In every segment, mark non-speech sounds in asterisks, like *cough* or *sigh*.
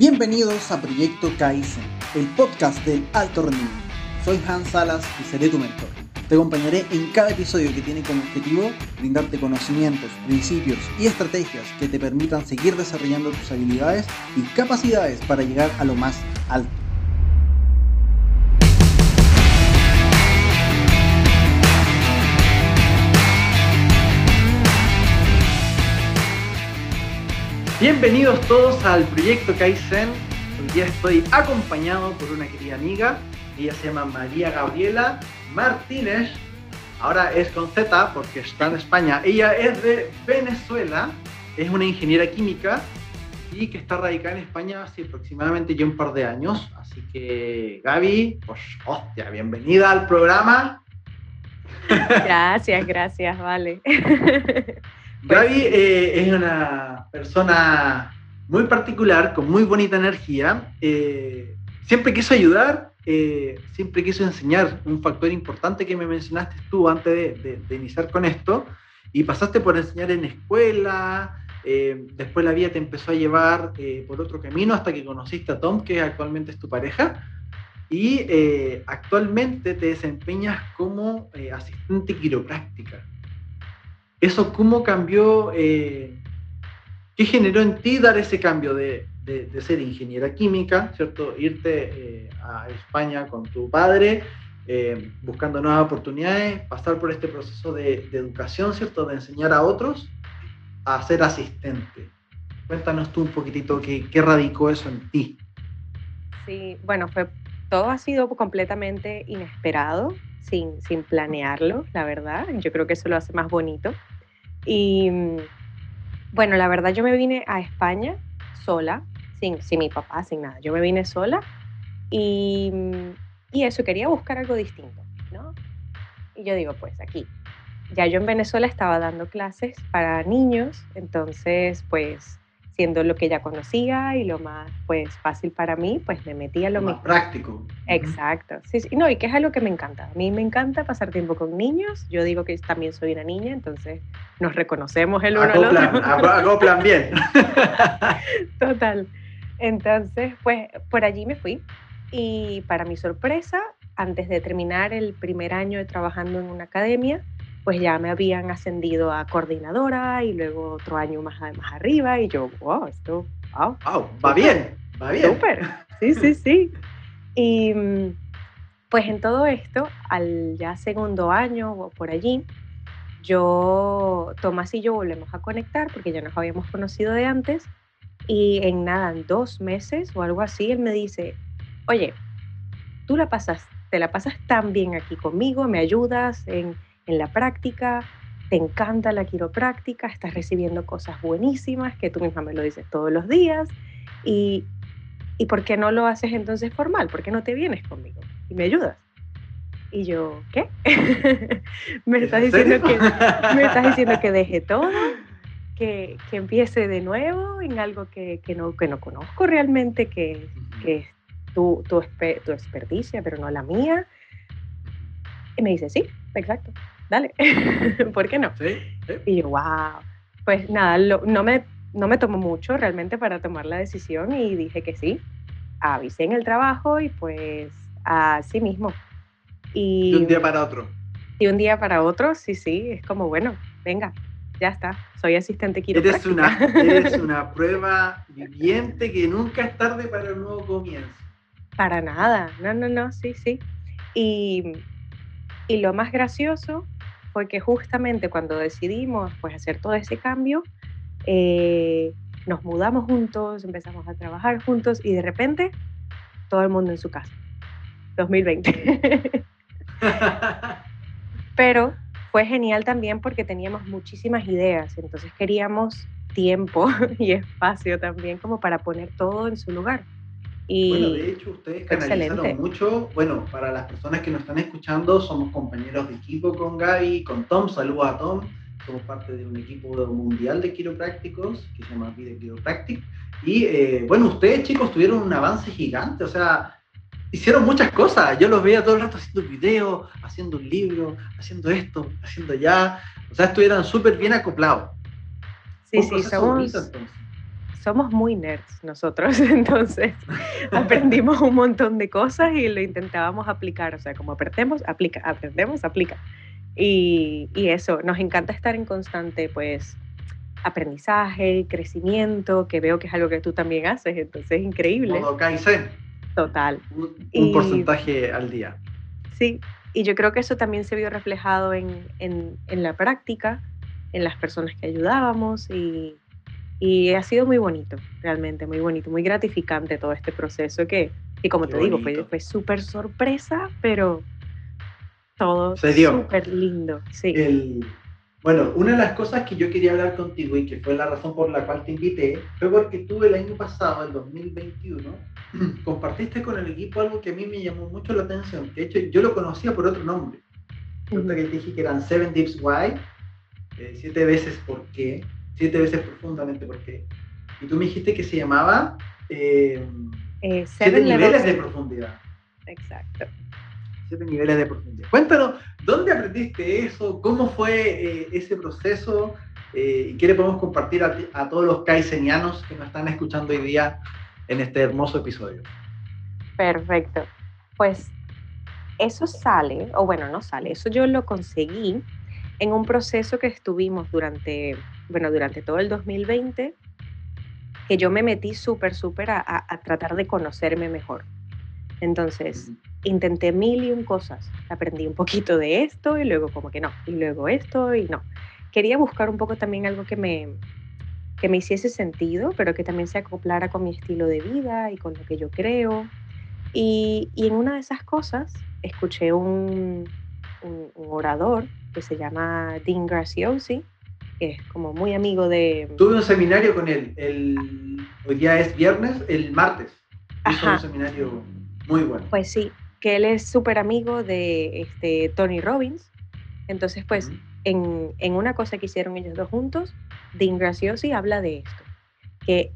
Bienvenidos a Proyecto Kaizen, el podcast del alto rendimiento. Soy Hans Salas y seré tu mentor. Te acompañaré en cada episodio que tiene como objetivo brindarte conocimientos, principios y estrategias que te permitan seguir desarrollando tus habilidades y capacidades para llegar a lo más alto. Bienvenidos todos al proyecto Kaizen. Hoy día estoy acompañado por una querida amiga. Ella se llama María Gabriela Martínez. Ahora es con Z porque está en España. Ella es de Venezuela. Es una ingeniera química y que está radicada en España hace aproximadamente ya un par de años. Así que, Gaby, pues, hostia, bienvenida al programa. Gracias, gracias, vale. *laughs* Gaby eh, es una persona muy particular, con muy bonita energía. Eh, siempre quiso ayudar, eh, siempre quiso enseñar. Un factor importante que me mencionaste tú antes de, iniciar con esto. Y pasaste por enseñar en escuela, después la vida te empezó a llevar por otro camino hasta que conociste a Tom, que actualmente es tu pareja. Y actualmente te desempeñas como asistente quiropráctica. ¿Eso cómo cambió? Eh, ¿Qué generó en ti dar ese cambio de, ser ingeniera química, ¿cierto? Irte eh, a España con tu padre, eh, buscando nuevas oportunidades, pasar por este proceso de, educación, ¿cierto? De enseñar a otros a ser asistente. Cuéntanos tú un poquitito qué, qué radicó eso en ti. Sí, bueno, fue, todo ha sido completamente inesperado, sin, sin planearlo, la verdad. Yo creo que eso lo hace más bonito. Y mm, bueno, la verdad yo me vine a España sola, sin, sin mi papá, sin nada. Yo me vine sola y, mm, y eso, quería buscar algo distinto, ¿no? Y yo digo, pues aquí. Ya yo en Venezuela estaba dando clases para niños, entonces pues siendo lo que ya conocía y lo más pues fácil para mí, pues me metí a lo, más práctico. Exacto. Sí, sí, no, y que es algo que me encanta. A mí me encanta pasar tiempo con niños. Yo digo que también soy una niña, entonces nos reconocemos el uno al otro. Acoplan *laughs* bien. Total. Entonces, pues por allí me fui y para mi sorpresa, antes de terminar el primer año de trabajando en una academia, pues ya me habían ascendido a coordinadora y luego otro año más, más arriba y yo, wow, esto, wow. Wow, va bien, va bien. Súper, sí, sí, *laughs* sí. Y pues en todo esto, al ya segundo año o por allí, yo, Tomás y yo volvemos a conectar porque ya nos habíamos conocido de antes y en nada, en dos meses o algo así, él me dice, oye, tú la pasas, te la pasas tan bien aquí conmigo, me ayudas en en la práctica, te encanta la quiropráctica, estás recibiendo cosas buenísimas que tú misma me lo dices todos los días y, y ¿por qué no lo haces entonces formal? ¿Por qué no te vienes conmigo y me ayudas? Y yo, ¿qué? *laughs* me, estás diciendo que, me estás *laughs* diciendo que deje todo, que, que empiece de nuevo en algo que, que, no, que no conozco realmente, que, que es tu, tu, tu experticia, pero no la mía. Y me dice, sí, exacto dale, *laughs* ¿por qué no? Sí, Y yo, wow. Pues nada, no, me, no me tomó mucho realmente para tomar la decisión y dije que sí. Avisé en el trabajo y pues así mismo. Y, de un día para otro. Y un día para otro, sí, sí, es como, bueno, venga, ya está, soy asistente quiropráctica. Eres una, eres *laughs* una prueba viviente que nunca es tarde para un nuevo comienzo. Para nada, no, no, no, sí, sí. Y, y lo más gracioso fue que justamente cuando decidimos pues, hacer todo ese cambio, eh, nos mudamos juntos, empezamos a trabajar juntos y de repente todo el mundo en su casa. 2020. *laughs* Pero fue genial también porque teníamos muchísimas ideas, entonces queríamos tiempo *laughs* y espacio también como para poner todo en su lugar bueno, de hecho, ustedes canalizaron mucho. Bueno, para las personas que nos están escuchando, somos compañeros de equipo con Gaby, con Tom. Saludos a Tom. Somos parte de un equipo mundial de quiroprácticos que se llama Vida Chiropractic. Y eh, bueno, ustedes, chicos, tuvieron un avance gigante. O sea, hicieron muchas cosas. Yo los veía todo el rato haciendo videos, haciendo un libro, haciendo esto, haciendo allá. O sea, estuvieran súper bien acoplados. Sí, sí, somos, somos muy nerds nosotros, *laughs* entonces *laughs* aprendimos un montón de cosas y lo intentábamos aplicar, o sea, como aprendemos, aplica, aprendemos, aplica. Y, y eso, nos encanta estar en constante, pues, aprendizaje, crecimiento, que veo que es algo que tú también haces, entonces es increíble. Modo Kaizen. Total. Un, porcentaje al día. Sí, y yo creo que eso también se vio reflejado en, en, en la práctica, en las personas que ayudábamos y, y, ha sido muy bonito, realmente, muy bonito, muy gratificante todo este proceso que, y como te digo, fue, fue súper sorpresa, pero todo súper lindo. Sí. El, bueno, una de las cosas que yo quería hablar contigo y que fue la razón por la cual te invité fue porque tú el año pasado, el 2021, *clears throat* compartiste con el equipo algo que a mí me llamó mucho la atención. De hecho, yo lo conocía por otro nombre. Resulta que te dije que eran Seven Dips Why, eh, siete veces por qué, siete veces profundamente por qué. Y tú me dijiste que se llamaba eh, eh, siete niveles de profundidad. Exacto siete niveles de profundidad. Cuéntanos, ¿dónde aprendiste eso? ¿Cómo fue eh, ese proceso? Eh, ¿Y qué le podemos compartir a, todos los kaisenianos que nos están escuchando hoy día en este hermoso episodio? Perfecto. Pues eso sale, o bueno, no sale, eso yo lo conseguí en un proceso que estuvimos durante, bueno, durante todo el 2020, que yo me metí súper, súper a, a, tratar de conocerme mejor. Entonces, intenté mil y un cosas. Aprendí un poquito de esto y luego como que no, y luego esto y no. Quería buscar un poco también algo que me, que me hiciese sentido, pero que también se acoplara con mi estilo de vida y con lo que yo creo. Y, y en una de esas cosas escuché un, un, orador que se llama Dean Graciosi, que es como muy amigo de... Tuve un seminario con él, el, hoy día es viernes, el martes. Hizo un seminario muy bueno. Pues sí, que él es súper amigo de este, Tony Robbins. Entonces, pues, en, en, una cosa que hicieron ellos dos juntos, Dean Graciosi habla de esto, que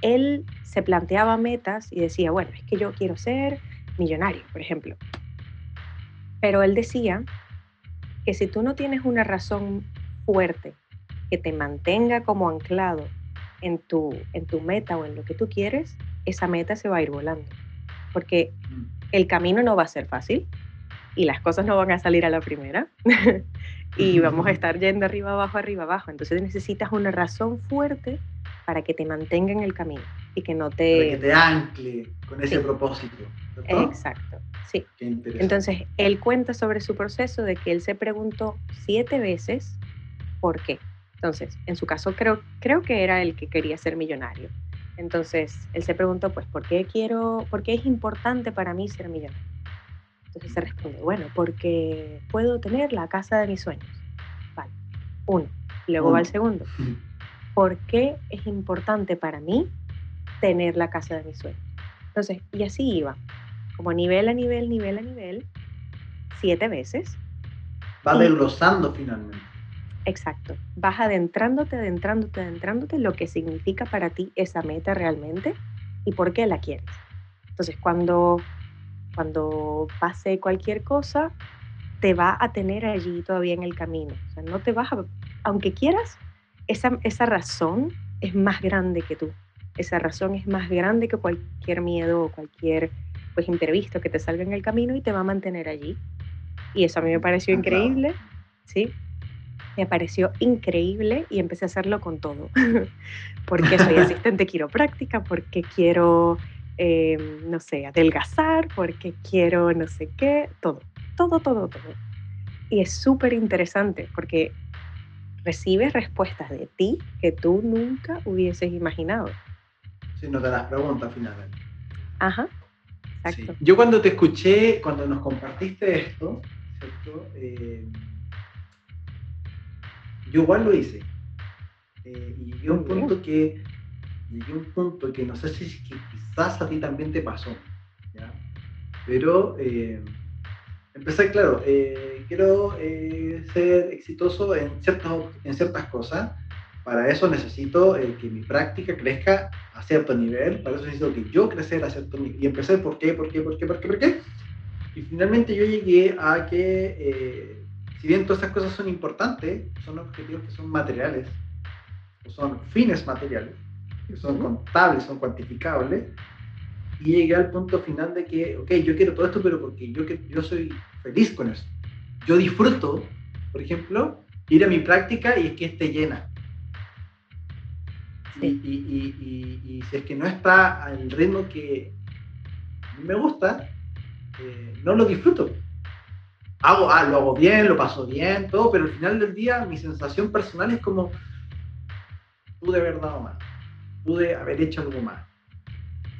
él se planteaba metas y decía, bueno, es que yo quiero ser millonario, por ejemplo. Pero él decía que si tú no tienes una razón fuerte que te mantenga como anclado en tu, en tu meta o en lo que tú quieres, esa meta se va a ir volando. Porque el camino no va a ser fácil y las cosas no van a salir a la primera *laughs* y vamos a estar yendo arriba abajo, arriba abajo. Entonces necesitas una razón fuerte para que te mantenga en el camino y que no te... Para que te ancle con ese propósito. Exacto, sí. Entonces, él cuenta sobre su proceso de que él se preguntó siete veces por qué. Entonces, en su caso creo, creo que era el que quería ser millonario. Entonces, él se preguntó, pues, ¿por qué quiero, por qué es importante para mí ser millonario? Entonces se responde, bueno, porque puedo tener la casa de mis sueños. Vale, uno. Luego va el segundo. ¿Por qué es importante para mí tener la casa de mis sueños? Entonces, y así iba, como nivel a nivel, nivel a nivel, siete veces. Va desglosando finalmente. Exacto. Vas adentrándote, adentrándote, adentrándote lo que significa para ti esa meta realmente y por qué la quieres. Entonces, cuando, cuando pase cualquier cosa, te va a tener allí todavía en el camino. O sea, no te vas a, aunque quieras, esa, esa razón es más grande que tú. Esa razón es más grande que cualquier miedo o cualquier pues, imprevisto que te salga en el camino y te va a mantener allí. Y eso a mí me pareció increíble, ¿sí? Me pareció increíble y empecé a hacerlo con todo, *laughs* porque soy *laughs* asistente quiropráctica, porque quiero, em, no sé, adelgazar, porque quiero no sé qué, todo, todo, todo, todo. Y es súper interesante porque recibes respuestas de ti que tú nunca hubieses imaginado. Si no te las preguntas finalmente. Ajá, exacto. Yo cuando te escuché, cuando nos compartiste esto, ¿cierto? Eh, yo igual lo hice. Eh, y llegué a un punto que llegué un punto que no sé si quizás a ti también te pasó. ¿ya? Pero eh, empecé, claro, eh, quiero ser exitoso en, en ciertas cosas. Para eso necesito que mi práctica crezca a cierto nivel. Para eso necesito que yo crecer a cierto nivel. Y empecé, ¿por qué? ¿Por qué? ¿Por qué? ¿Por qué? ¿Por qué? Y finalmente yo llegué a que si bien todas estas cosas son importantes, son objetivos que son materiales, o son fines materiales, que son contables, son cuantificables, y llegué al punto final de que, ok, yo quiero todo esto, pero porque yo, yo soy feliz con eso. Yo disfruto, por ejemplo, ir a mi práctica y es que esté llena. Y, y, si es que no está al ritmo que me gusta, eh, no lo disfruto. Hago, ah, lo hago bien, lo paso bien, todo, pero al final del día mi sensación personal es como, pude haber dado más, pude haber hecho algo más.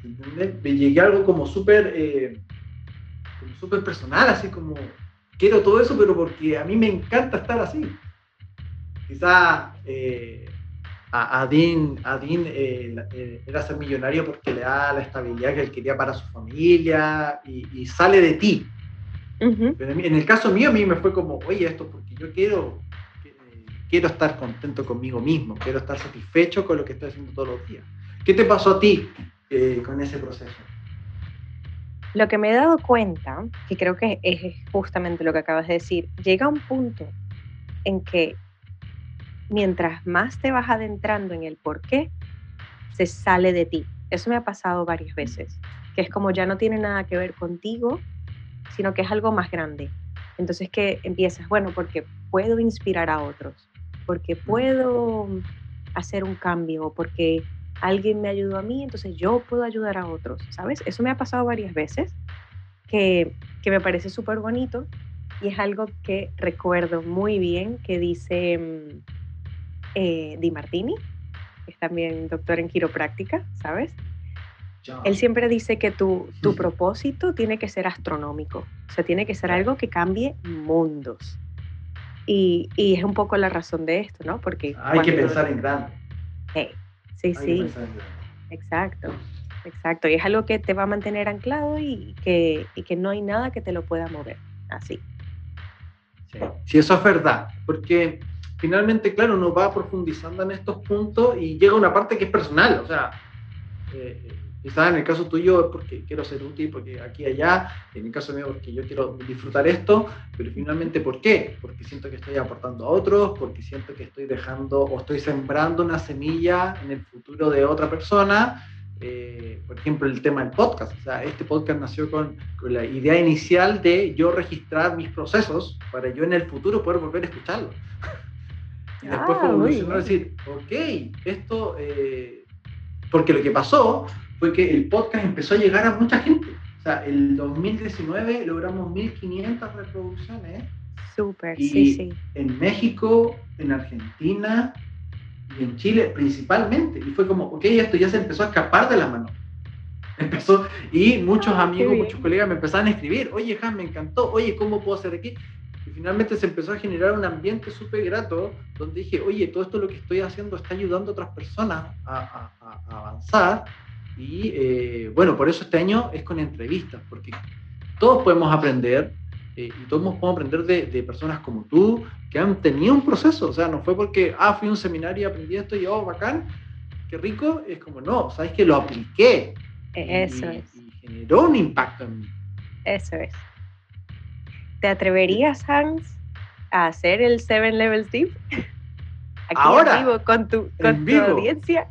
Me llegué a algo como súper eh, súper personal, así como, quiero todo eso, pero porque a mí me encanta estar así. Quizá eh, a, Dean, eh, eh, era ser millonario porque le da la estabilidad que él quería para su familia y, sale de ti. Pero en, el caso mío, a mí me fue como, oye, esto porque yo quiero, quiero estar contento conmigo mismo, quiero estar satisfecho con lo que estoy haciendo todos los días. ¿Qué te pasó a ti con ese proceso? Lo que me he dado cuenta, que creo que es justamente lo que acabas de decir, llega un punto en que mientras más te vas adentrando en el por qué, se sale de ti. Eso me ha pasado varias veces, que es como ya no tiene nada que ver contigo, sino que es algo más grande. Entonces que empiezas, bueno, porque puedo inspirar a otros, porque puedo hacer un cambio, porque alguien me ayudó a mí, entonces yo puedo ayudar a otros, ¿sabes? Eso me ha pasado varias veces, que, que me parece súper bonito y es algo que recuerdo muy bien que dice mm, eh, Di Martini, que es también doctor en quiropráctica, ¿sabes? Él siempre dice que tu, tu *laughs* propósito tiene que ser astronómico, o sea, tiene que ser algo que cambie mundos. Y, y es un poco la razón de esto, ¿no? Porque... Hay que pensar en grande. sí, sí. Exacto, exacto. Y es algo que te va a mantener anclado y que, y que no hay nada que te lo pueda mover. Así. Sí, sí eso es verdad, porque finalmente, claro, uno va profundizando en estos puntos y llega a una parte que es personal, o sea, eh, quizás en el caso tuyo es porque quiero ser útil, porque aquí y allá, en el caso mío porque yo quiero disfrutar esto, pero finalmente, ¿por qué? Porque siento que estoy aportando a otros, porque siento que estoy dejando o estoy sembrando una semilla en el futuro de otra persona. Eh, por ejemplo, el tema del podcast. O sea, este podcast nació con, con, la idea inicial de yo registrar mis procesos para yo en el futuro poder volver a escucharlo. *laughs* Y después fue ah, evolucionar a decir, ok, esto, eh, porque lo que pasó fue que el podcast empezó a llegar a mucha gente. O sea, el 2019 logramos 1500 reproducciones. Súper, sí, sí. En México, en Argentina y en Chile principalmente. Y fue como, ok, esto ya se empezó a escapar de la mano. Empezó, y muchos ah, amigos, muchos colegas me empezaron a escribir, oye, Jan, me encantó, oye, ¿cómo puedo hacer aquí? finalmente se empezó a generar un ambiente súper grato donde dije, oye, todo esto lo que estoy haciendo está ayudando a otras personas a, avanzar. Y eh, bueno, por eso este año es con entrevistas, porque todos podemos aprender eh, y todos podemos aprender de, personas como tú que han tenido un proceso. O sea, no fue porque, ah, fui a un seminario y aprendí esto y, oh, bacán, qué rico. Es como, no, sabes que lo apliqué. Eso es. Y generó un impacto en mí. Eso es. ¿Te atreverías, Hans, a hacer el Seven Levels Deep? *laughs* Aquí Ahora, en vivo con tu, con tu audiencia.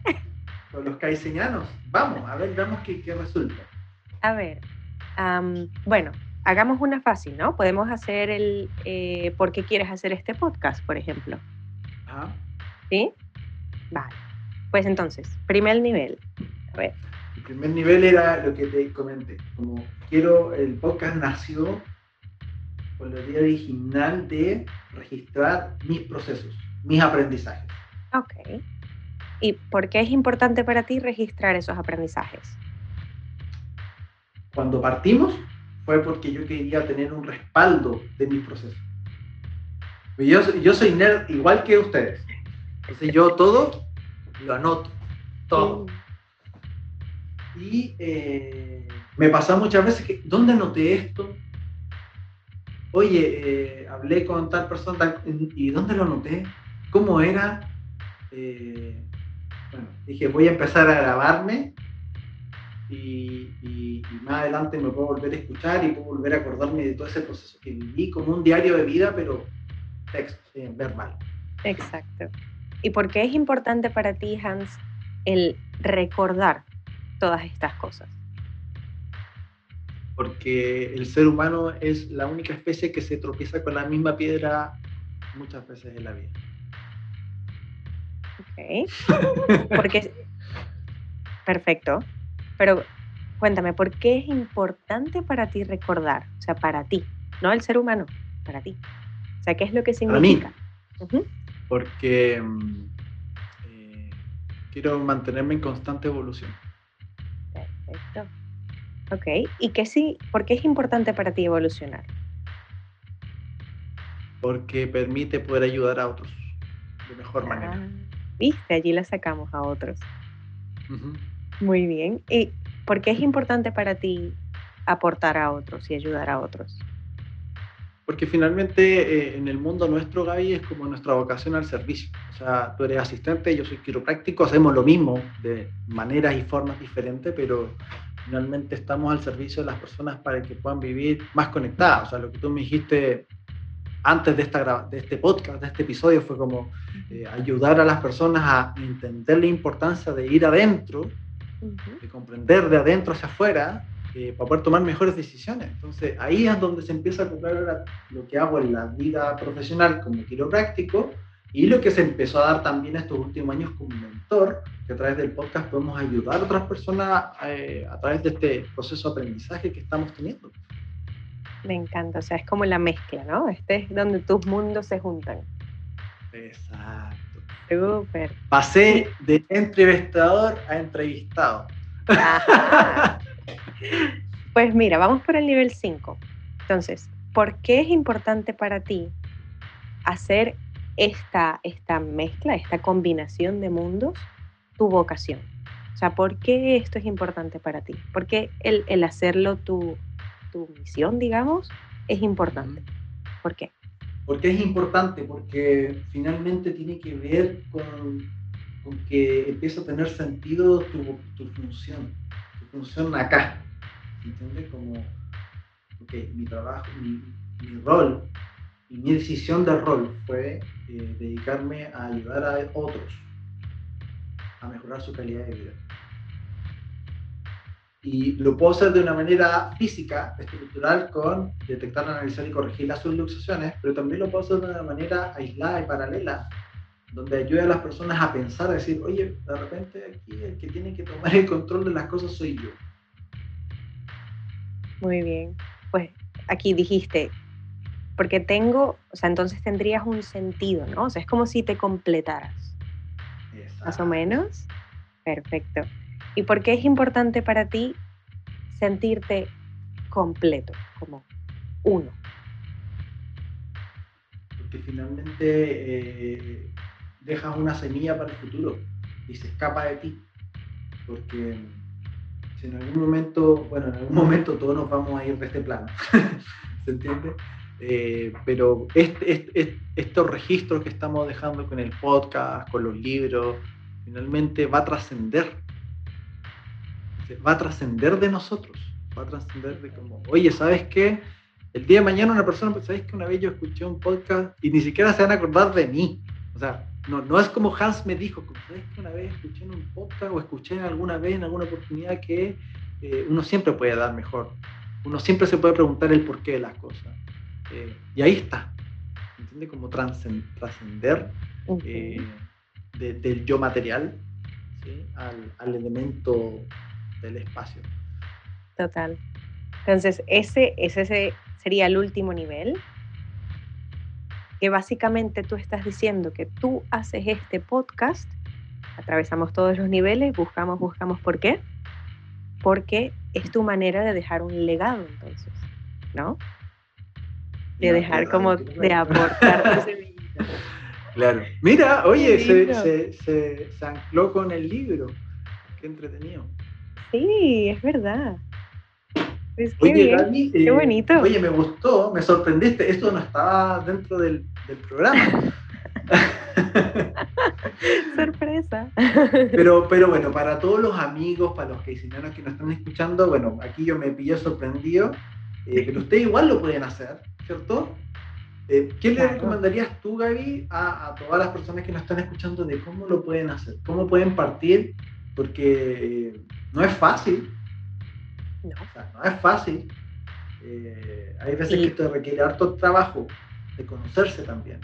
Los caiceñanos. Vamos, a ver, veamos qué, qué resulta. A ver, bueno, hagamos una fácil, ¿no? Podemos hacer el eh, ¿por qué quieres hacer este podcast, por ejemplo? Ajá. ¿Sí? Vale. Pues entonces, primer nivel. A ver. El primer nivel era lo que te comenté. Como quiero, el podcast nació con la idea original de registrar mis procesos, mis aprendizajes. Ok. ¿Y por qué es importante para ti registrar esos aprendizajes? Cuando partimos fue porque yo quería tener un respaldo de mis procesos. Yo, yo soy nerd igual que ustedes. Entonces yo todo lo anoto, todo. Y eh, me pasa muchas veces que, ¿dónde anoté esto? oye, eh, hablé con tal persona, ¿y dónde lo noté? ¿Cómo era? Eh, bueno, dije, voy a empezar a grabarme y, más adelante me puedo volver a escuchar y puedo volver a acordarme de todo ese proceso que viví como un diario de vida, pero texto, verbal. Exacto. ¿Y por qué es importante para ti, Hans, el recordar todas estas cosas? Porque el ser humano es la única especie que se tropieza con la misma piedra muchas veces en la vida. Ok. *laughs* Porque, perfecto. Pero cuéntame, ¿por qué es importante para ti recordar? O sea, para ti, no el ser humano, para ti. O sea, ¿qué es lo que significa? Para mí. Porque mm, eh, quiero mantenerme en constante evolución. Perfecto. Ok, ¿y qué sí, por qué es importante para ti evolucionar? Porque permite poder ayudar a otros de mejor manera. Viste, allí la sacamos a otros. Muy bien. ¿Y por qué es importante para ti aportar a otros y ayudar a otros? Porque finalmente eh, en el mundo nuestro, Gaby, es como nuestra vocación al servicio. O sea, tú eres asistente, yo soy quiropráctico, hacemos lo mismo de maneras y formas diferentes, pero finalmente estamos al servicio de las personas para que puedan vivir más conectadas. O sea, lo que tú me dijiste antes de, esta, de este podcast, de este episodio, fue como eh, ayudar a las personas a entender la importancia de ir adentro, de comprender de adentro hacia afuera, eh, para poder tomar mejores decisiones. Entonces, ahí es donde se empieza a cumplir lo que hago en la vida profesional como quiropráctico y lo que se empezó a dar también estos últimos años como mentor, que a través del podcast podemos ayudar a otras personas eh, a través de este proceso de aprendizaje que estamos teniendo. Me encanta, o sea, es como la mezcla, ¿no? Este es donde tus mundos se juntan. Exacto. Súper. Pasé de entrevistador a entrevistado. pues mira, vamos por el nivel 5. Entonces, ¿por qué es importante para ti hacer esta, esta mezcla, esta combinación de mundos, tu vocación? O sea, ¿por qué esto es importante para ti? ¿Por qué el, el hacerlo tu, tu misión, digamos, es importante? ¿Por qué? Porque es importante, porque finalmente tiene que ver con, con que empieza a tener sentido tu, tu función, tu función acá. ¿Entiendes? Como, ok, mi trabajo, mi, mi rol y mi decisión de rol fue eh, dedicarme a ayudar a otros a mejorar su calidad de vida. Y lo puedo hacer de una manera física, estructural, con detectar, analizar y corregir las subluxaciones, pero también lo puedo hacer de una manera aislada y paralela, donde ayude a las personas a pensar, a decir, oye, de repente aquí el que tiene que tomar el control de las cosas soy yo. Muy bien. Pues aquí dijiste, porque tengo, o sea, entonces tendrías un sentido, ¿no? O sea, es como si te completaras. Más o menos. Perfecto. ¿Y por qué es importante para ti sentirte completo, como uno? Porque finalmente eh, dejas una semilla para el futuro y se escapa de ti. Porque si en algún momento, bueno, en algún momento todos nos vamos a ir de este plano, *laughs* ¿se entiende? Eh, pero este, estos registros que estamos dejando con el podcast, con los libros, finalmente va a trascender va a trascender de nosotros, va a trascender de como, oye, ¿sabes qué? El día de mañana una persona, pues, ¿sabes que una vez yo escuché un podcast y ni siquiera se van a acordar de mí? O sea, no, no es como Hans me dijo, ¿sabes que una vez escuché en un podcast o escuché alguna vez en alguna oportunidad que eh, uno siempre puede dar mejor? Uno siempre se puede preguntar el porqué de las cosas. Eh, y ahí está, ¿entiendes? Como trascender eh, del yo material al, al elemento del espacio. Total. Entonces, ese, ese sería el último nivel, que básicamente tú estás diciendo que tú haces este podcast, atravesamos todos los niveles, buscamos, buscamos por qué, porque es tu manera de dejar un legado entonces, ¿no? De dejar como de aportar tu *laughs* Claro. Mira, oye, se, se, se, se ancló con el libro. Qué entretenido. Sí, es verdad. Es oye, Gaby, qué eh, bonito. Oye, me gustó, me sorprendiste. Esto no estaba dentro del, del programa. *laughs* Sorpresa. Pero, pero bueno, para todos los amigos, para los que que nos están escuchando, bueno, aquí yo me pillé sorprendido, eh, pero ustedes igual lo pueden hacer, ¿cierto? Eh, ¿Qué le recomendarías tú, Gaby, a, a, todas las personas que nos están escuchando de cómo lo pueden hacer? ¿Cómo pueden partir porque eh, no es fácil. No. O sea, no es fácil. Eh, hay veces que esto requiere harto trabajo, de conocerse también.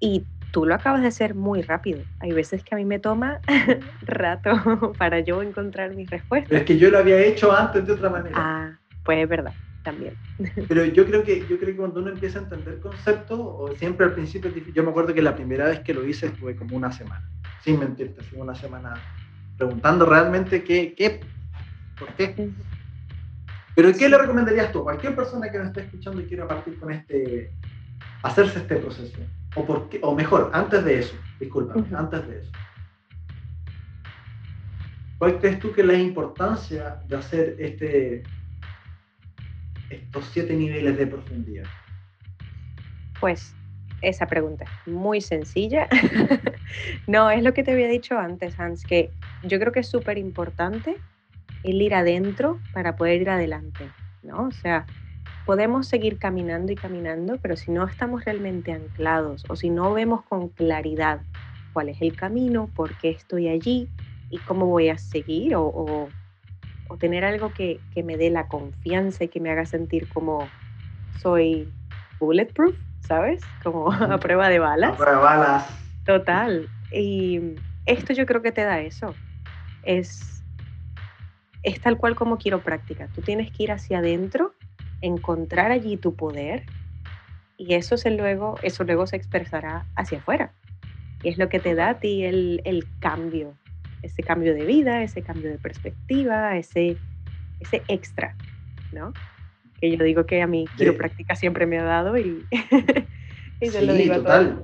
Y tú lo acabas de hacer muy rápido. Hay veces que a mí me toma *laughs* rato *laughs* para yo encontrar mis respuestas. es que yo lo había hecho antes de otra manera. Ah, pues es verdad, también. *laughs* Pero yo creo que yo creo que cuando uno empieza a entender conceptos, o siempre al principio es difícil. Yo me acuerdo que la primera vez que lo hice estuve como una semana, sin mentirte, así una semana preguntando realmente qué, qué, por qué. Pero ¿qué le recomendarías tú a cualquier persona que nos esté escuchando y quiera partir con este, hacerse este proceso? O, por qué, o mejor, antes de eso, disculpa, antes de eso. ¿Cuál crees tú que es la importancia de hacer este, estos siete niveles de profundidad? Pues esa pregunta es muy sencilla. *laughs* no, es lo que te había dicho antes, Hans, que yo creo que es súper importante el ir adentro para poder ir adelante, ¿no? O sea, podemos seguir caminando y caminando, pero si no estamos realmente anclados o si no vemos con claridad cuál es el camino, por qué estoy allí y cómo voy a seguir o, o, tener algo que, que, me dé la confianza y que me haga sentir como soy bulletproof, ¿sabes? Como *laughs* a prueba de balas. A prueba de balas. Total. Y esto yo creo que te da eso. Es, es tal cual como quiero práctica. Tú tienes que ir hacia adentro encontrar allí tu poder y eso, se luego, eso luego se expresará hacia afuera. Y es lo que te da a ti el, el cambio, ese cambio de vida, ese cambio de perspectiva, ese, ese extra, ¿no? Que yo digo que a mí quiropráctica siempre me ha dado y, *laughs* y se lo digo total.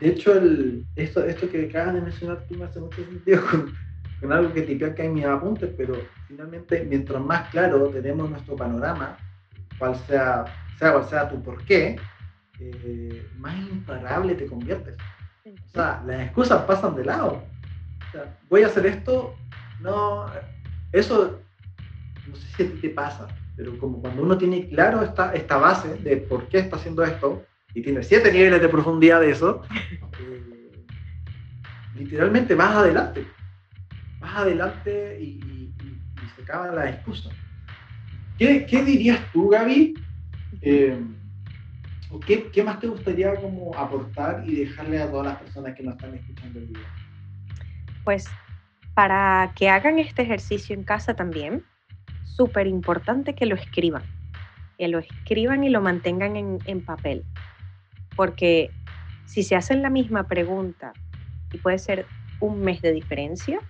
De hecho, el, esto, esto que acabas de mencionar tú me hace mucho sentido *laughs* con, con algo que tipea acá en mis apuntes, pero finalmente, mientras más claro tenemos nuestro panorama, cual sea, sea cual sea tu porqué, eh, más imparable te conviertes. O sea, las excusas pasan de lado. O sea, voy a hacer esto, no, eso, no sé si a ti te pasa, pero como cuando uno tiene claro esta, esta base de por qué está haciendo esto, y tiene siete niveles de profundidad de eso, eh, literalmente vas adelante. Vas adelante y, y, y se acaban las excusas. ¿Qué, dirías tú, Gaby? Eh, qué, más te gustaría como aportar y dejarle a todas las personas que nos están escuchando el día? Pues para que hagan este ejercicio en casa también, súper importante que lo escriban, que lo escriban y lo mantengan en, papel, porque si se hacen la misma pregunta y puede ser un mes de diferencia,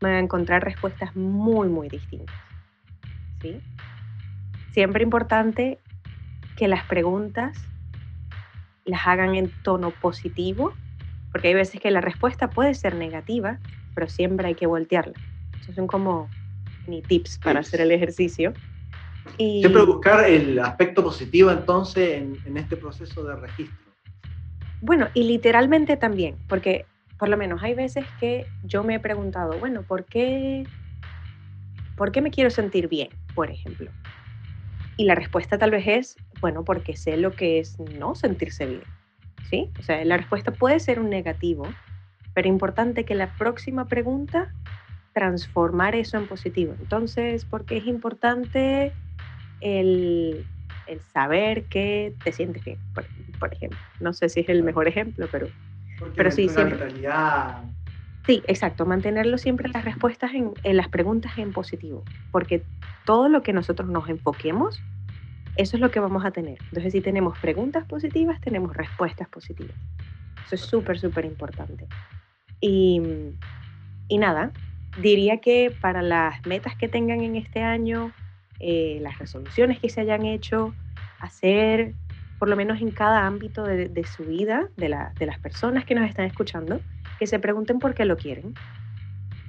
van a encontrar respuestas muy, muy distintas. ¿sí? siempre importante que las preguntas las hagan en tono positivo, porque hay veces que la respuesta puede ser negativa, pero siempre hay que voltearla. Esos son como ni tips para hacer el ejercicio. Y... Siempre buscar el aspecto positivo entonces en, en este proceso de registro. Bueno, y literalmente también, porque por lo menos hay veces que yo me he preguntado, bueno, ¿por qué, ¿por qué me quiero sentir bien, por ejemplo? Y la respuesta tal vez es, bueno, porque sé lo que es no sentirse bien. ¿Sí? O sea, la respuesta puede ser un negativo, pero importante que la próxima pregunta transformar eso en positivo. Entonces, ¿por qué es importante el, el saber que te sientes bien, por, ejemplo? No sé si es el mejor ejemplo, pero, pero sí, siempre. Realidad... Sí, exacto, mantenerlo siempre las respuestas en, en las preguntas en positivo, porque todo lo que nosotros nos enfoquemos, eso es lo que vamos a tener. Entonces, si tenemos preguntas positivas, tenemos respuestas positivas. Eso es súper, súper importante. Y, y, nada, diría que para las metas que tengan en este año, eh, las resoluciones que se hayan hecho, hacer, por lo menos en cada ámbito de, de su vida, de, la, de las personas que nos están escuchando, que se pregunten por qué lo quieren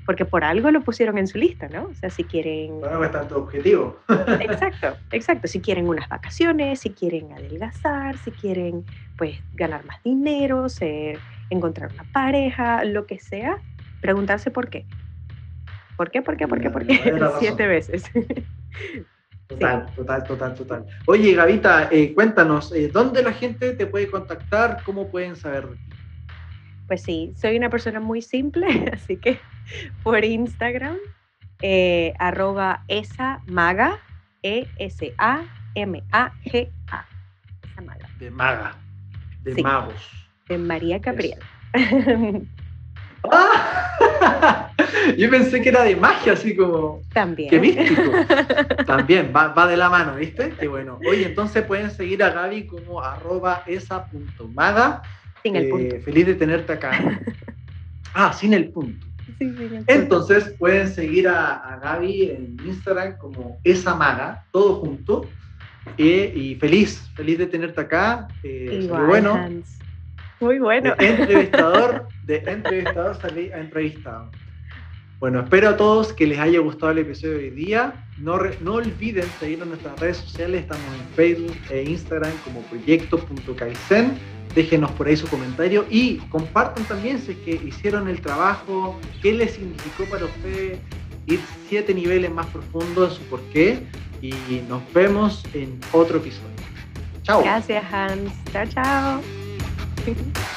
porque por algo lo pusieron en su lista, ¿no? O sea, si quieren... Algo está tu objetivo. *laughs* exacto, exacto. Si quieren unas vacaciones, si quieren adelgazar, si quieren, pues, ganar más dinero, ser, encontrar una pareja, lo que sea, preguntarse por qué. ¿Por qué, por qué, por qué, por qué? Siete veces. *laughs* Total, total, total, total. Oye, Gavita, eh, cuéntanos, eh, ¿dónde la gente te puede contactar? ¿Cómo pueden saber de ti? pues sí, soy una persona muy simple, *laughs* así que por Instagram, eh, arroba esa maga, E-S-A-M-A-G-A. Esa maga. De maga, de magos. De María *laughs* *laughs* Yo pensé que era de magia, así como. También. Qué místico. *laughs* También, va, de la mano, ¿viste? Qué bueno. Oye, entonces pueden seguir a Gaby como arroba esa.maga. Sin el punto. Eh, feliz de tenerte acá. *laughs* Ah, sin el punto. Sí, sin el punto. Entonces pueden seguir a, Gaby en Instagram como esa maga, todo junto. Eh, y feliz, feliz de tenerte acá. Eh, bueno. Muy bueno. De entrevistador, de entrevistador salí a entrevistado. Bueno, espero a todos que les haya gustado el episodio de hoy día. No, no olviden seguirnos en nuestras redes sociales. Estamos en Facebook e Instagram como proyecto.kaizen. Déjenos por ahí su comentario y compartan también si es que hicieron el trabajo, qué les significó para ustedes ir siete niveles más profundos en su porqué. Y nos vemos en otro episodio. Chao. Gracias, Hans. Chao, chao. *laughs*